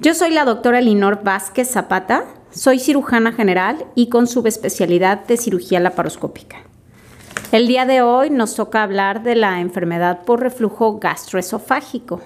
yo soy la doctora Elinor Vázquez Zapata, soy cirujana general y con subespecialidad de cirugía laparoscópica. El día de hoy nos toca hablar de la enfermedad por reflujo gastroesofágico,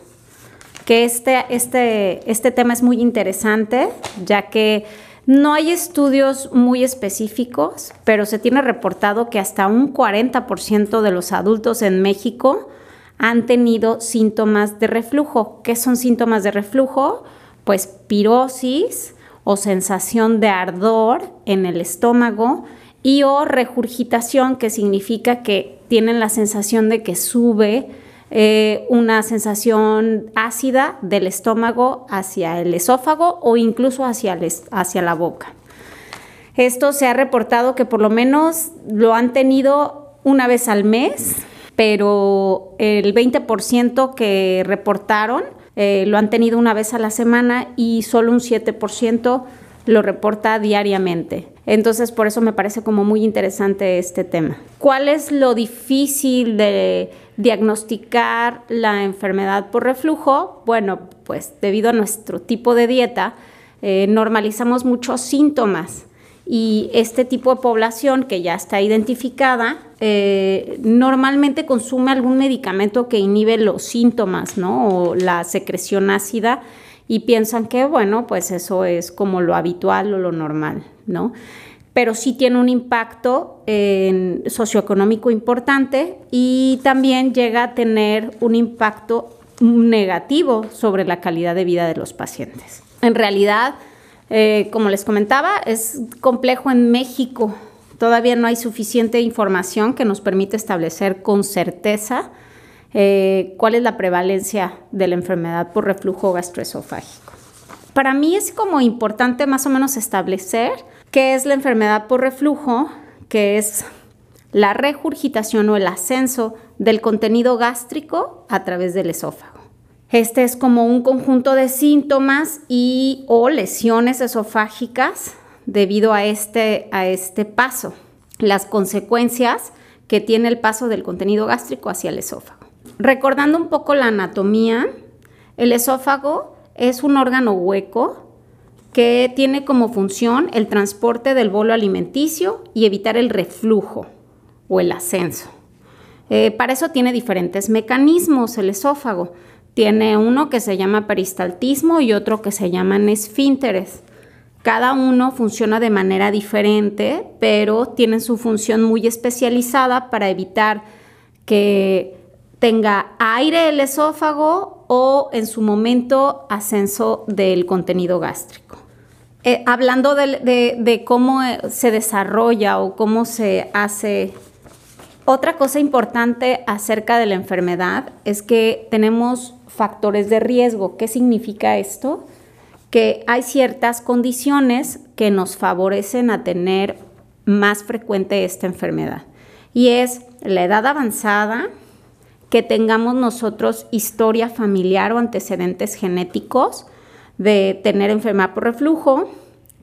que este, este, este tema es muy interesante, ya que no hay estudios muy específicos, pero se tiene reportado que hasta un 40% de los adultos en México han tenido síntomas de reflujo. ¿Qué son síntomas de reflujo? Pues pirosis o sensación de ardor en el estómago y o regurgitación, que significa que tienen la sensación de que sube eh, una sensación ácida del estómago hacia el esófago o incluso hacia, hacia la boca. Esto se ha reportado que por lo menos lo han tenido una vez al mes, pero el 20% que reportaron eh, lo han tenido una vez a la semana y solo un 7% lo reporta diariamente. Entonces, por eso me parece como muy interesante este tema. ¿Cuál es lo difícil de diagnosticar la enfermedad por reflujo? Bueno, pues debido a nuestro tipo de dieta, eh, normalizamos muchos síntomas y este tipo de población que ya está identificada eh, normalmente consume algún medicamento que inhibe los síntomas, ¿no? O la secreción ácida y piensan que, bueno, pues eso es como lo habitual o lo normal, ¿no? Pero sí tiene un impacto socioeconómico importante y también llega a tener un impacto negativo sobre la calidad de vida de los pacientes. En realidad, eh, como les comentaba, es complejo en México. Todavía no hay suficiente información que nos permita establecer con certeza eh, cuál es la prevalencia de la enfermedad por reflujo gastroesofágico. Para mí es como importante más o menos establecer qué es la enfermedad por reflujo, que es la regurgitación o el ascenso del contenido gástrico a través del esófago. Este es como un conjunto de síntomas y o lesiones esofágicas debido a este, a este paso, las consecuencias que tiene el paso del contenido gástrico hacia el esófago. Recordando un poco la anatomía, el esófago es un órgano hueco que tiene como función el transporte del bolo alimenticio y evitar el reflujo o el ascenso. Eh, para eso tiene diferentes mecanismos el esófago. Tiene uno que se llama peristaltismo y otro que se llaman esfínteres. Cada uno funciona de manera diferente, pero tienen su función muy especializada para evitar que tenga aire el esófago o en su momento ascenso del contenido gástrico. Eh, hablando de, cómo se desarrolla o cómo se hace otra cosa importante acerca de la enfermedad es que tenemos factores de riesgo. ¿Qué significa esto? Que hay ciertas condiciones que nos favorecen a tener más frecuente esta enfermedad. Y es la edad avanzada, que tengamos nosotros historia familiar o antecedentes genéticos de tener enfermedad por reflujo,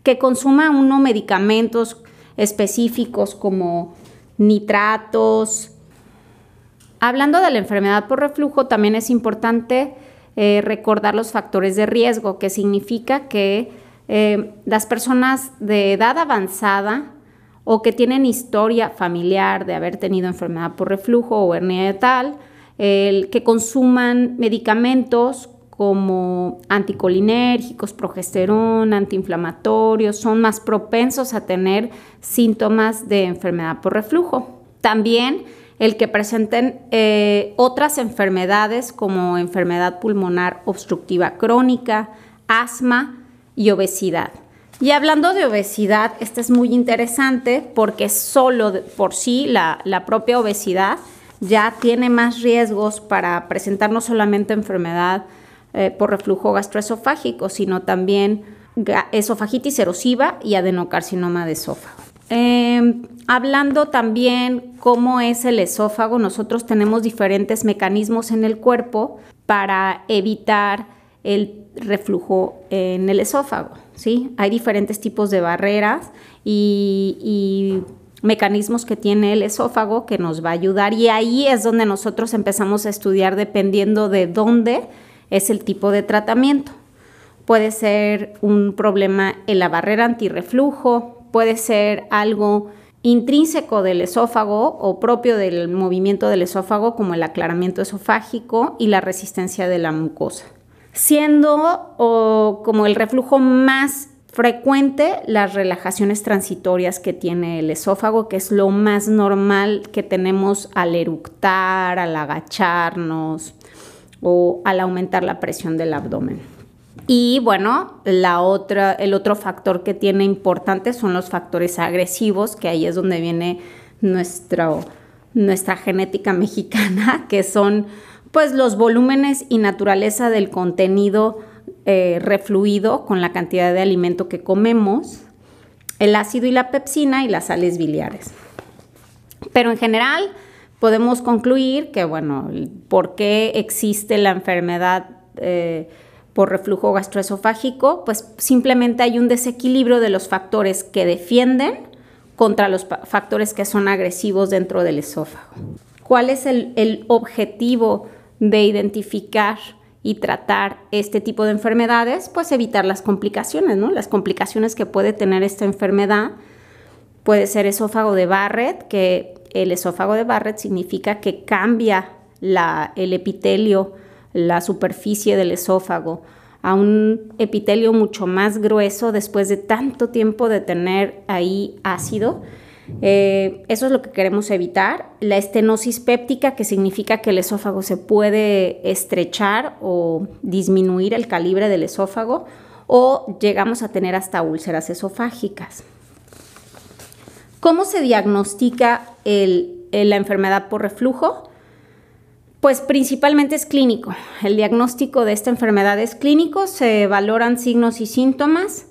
que consuma uno medicamentos específicos como nitratos, Hablando de la enfermedad por reflujo, también es importante eh, recordar los factores de riesgo, que significa que eh, las personas de edad avanzada o que tienen historia familiar de haber tenido enfermedad por reflujo o hernia tal, el que consuman medicamentos como anticolinérgicos, progesterona, antiinflamatorios, son más propensos a tener síntomas de enfermedad por reflujo. También el que presenten eh, otras enfermedades como enfermedad pulmonar obstructiva crónica, asma y obesidad. Y hablando de obesidad, este es muy interesante porque solo por sí la, la propia obesidad ya tiene más riesgos para presentar no solamente enfermedad eh, por reflujo gastroesofágico, sino también esofagitis erosiva y adenocarcinoma de esófago. Em, hablando también cómo es el esófago, nosotros tenemos diferentes mecanismos en el cuerpo para evitar el reflujo en el esófago. ¿sí? Hay diferentes tipos de barreras y, mecanismos que tiene el esófago que nos va a ayudar y ahí es donde nosotros empezamos a estudiar dependiendo de dónde es el tipo de tratamiento. Puede ser un problema en la barrera antirreflujo, puede ser algo intrínseco del esófago o propio del movimiento del esófago como el aclaramiento esofágico y la resistencia de la mucosa siendo como el reflujo más frecuente las relajaciones transitorias que tiene el esófago, que es lo más normal que tenemos al eructar, al agacharnos o al aumentar la presión del abdomen. Y bueno, la otra, el otro factor que tiene importante son los factores agresivos, que ahí es donde viene nuestra genética mexicana, que son pues los volúmenes y naturaleza del contenido eh, refluido con la cantidad de alimento que comemos, el ácido y la pepsina y las sales biliares. Pero en general podemos concluir que, bueno, ¿por qué existe la enfermedad eh, por reflujo gastroesofágico? Pues simplemente hay un desequilibrio de los factores que defienden contra los factores que son agresivos dentro del esófago. ¿Cuál es el, el objetivo de identificar y tratar este tipo de enfermedades, pues evitar las complicaciones, ¿no? Las complicaciones que puede tener esta enfermedad puede ser esófago de Barrett, que el esófago de Barrett significa que cambia el epitelio, la superficie del esófago a un epitelio mucho más grueso después de tanto tiempo de tener ahí ácido eh, eso es lo que queremos evitar. La estenosis péptica, que significa que el esófago se puede estrechar o disminuir el calibre del esófago, o llegamos a tener hasta úlceras esofágicas. ¿Cómo se diagnostica la enfermedad por reflujo? Pues principalmente es clínico. El diagnóstico de esta enfermedad es clínico, se valoran signos y síntomas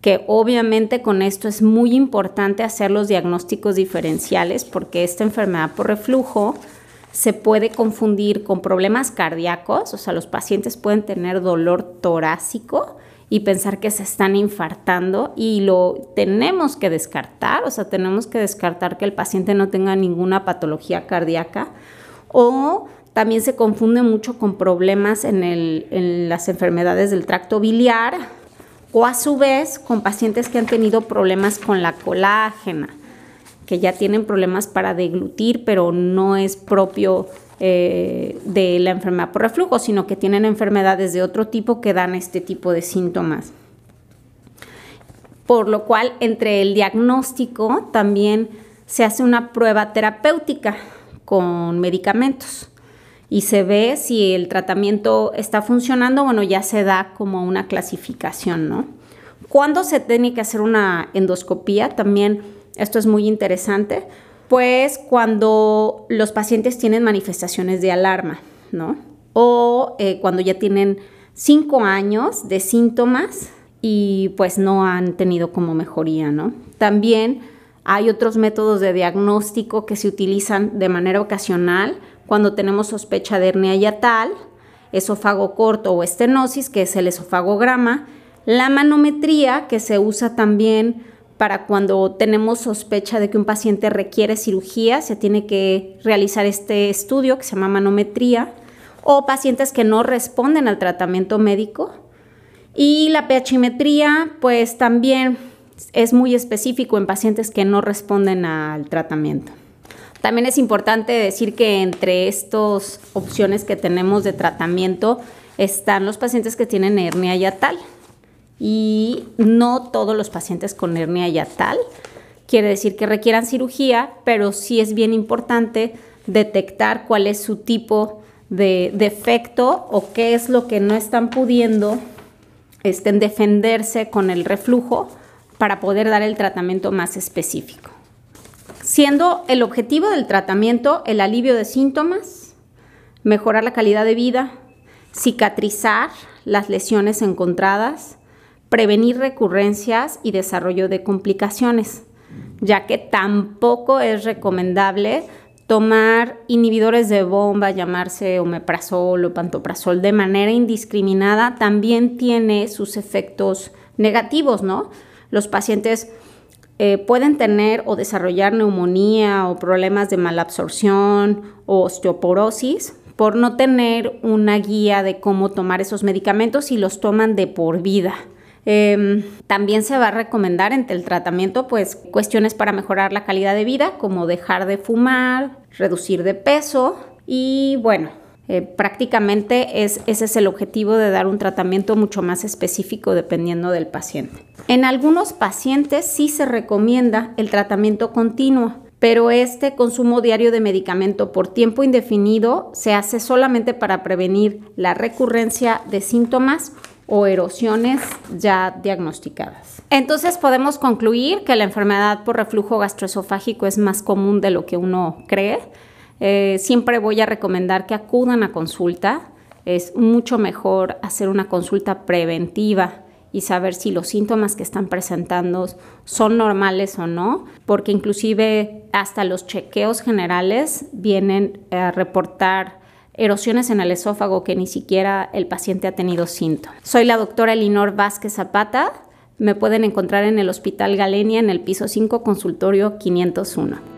que obviamente con esto es muy importante hacer los diagnósticos diferenciales porque esta enfermedad por reflujo se puede confundir con problemas cardíacos, o sea, los pacientes pueden tener dolor torácico y pensar que se están infartando y lo tenemos que descartar, o sea, tenemos que descartar que el paciente no tenga ninguna patología cardíaca o también se confunde mucho con problemas en, las enfermedades del tracto biliar, o a su vez con pacientes que han tenido problemas con la colágena, que ya tienen problemas para deglutir, pero no es propio eh, de la enfermedad por reflujo, sino que tienen enfermedades de otro tipo que dan este tipo de síntomas. Por lo cual, entre el diagnóstico también se hace una prueba terapéutica con medicamentos y se ve si el tratamiento está funcionando, bueno, ya se da como una clasificación, ¿no? ¿Cuándo se tiene que hacer una endoscopía? También esto es muy interesante, pues cuando los pacientes tienen manifestaciones de alarma, ¿no? O eh, cuando ya tienen cinco años de síntomas y pues no han tenido como mejoría, ¿no? También hay otros métodos de diagnóstico que se utilizan de manera ocasional cuando tenemos sospecha de hernia yatal, esófago corto o estenosis, que es el esofagograma, la manometría, que se usa también para cuando tenemos sospecha de que un paciente requiere cirugía, se tiene que realizar este estudio que se llama manometría, o pacientes que no responden al tratamiento médico. Y la pHimetría, pues también es muy específico en pacientes que no responden al tratamiento. También es importante decir que entre estas opciones que tenemos de tratamiento están los pacientes que tienen hernia yatal y no todos los pacientes con hernia yatal. Quiere decir que requieran cirugía, pero sí es bien importante detectar cuál es su tipo de defecto o qué es lo que no están pudiendo estén defenderse con el reflujo para poder dar el tratamiento más específico siendo el objetivo del tratamiento el alivio de síntomas, mejorar la calidad de vida, cicatrizar las lesiones encontradas, prevenir recurrencias y desarrollo de complicaciones, ya que tampoco es recomendable tomar inhibidores de bomba, llamarse omeprazol o pantoprazol de manera indiscriminada, también tiene sus efectos negativos, ¿no? Los pacientes eh, pueden tener o desarrollar neumonía o problemas de malabsorción o osteoporosis por no tener una guía de cómo tomar esos medicamentos y los toman de por vida. Em, también se va a recomendar entre el tratamiento pues cuestiones para mejorar la calidad de vida como dejar de fumar, reducir de peso y bueno, eh, prácticamente es, ese es el objetivo de dar un tratamiento mucho más específico dependiendo del paciente. En algunos pacientes sí se recomienda el tratamiento continuo, pero este consumo diario de medicamento por tiempo indefinido se hace solamente para prevenir la recurrencia de síntomas o erosiones ya diagnosticadas. Entonces podemos concluir que la enfermedad por reflujo gastroesofágico es más común de lo que uno cree. Eh, siempre voy a recomendar que acudan a consulta. Es mucho mejor hacer una consulta preventiva y saber si los síntomas que están presentando son normales o no, porque inclusive hasta los chequeos generales vienen a reportar erosiones en el esófago que ni siquiera el paciente ha tenido síntomas. Soy la doctora Elinor Vázquez Zapata. Me pueden encontrar en el Hospital Galenia en el piso 5, consultorio 501.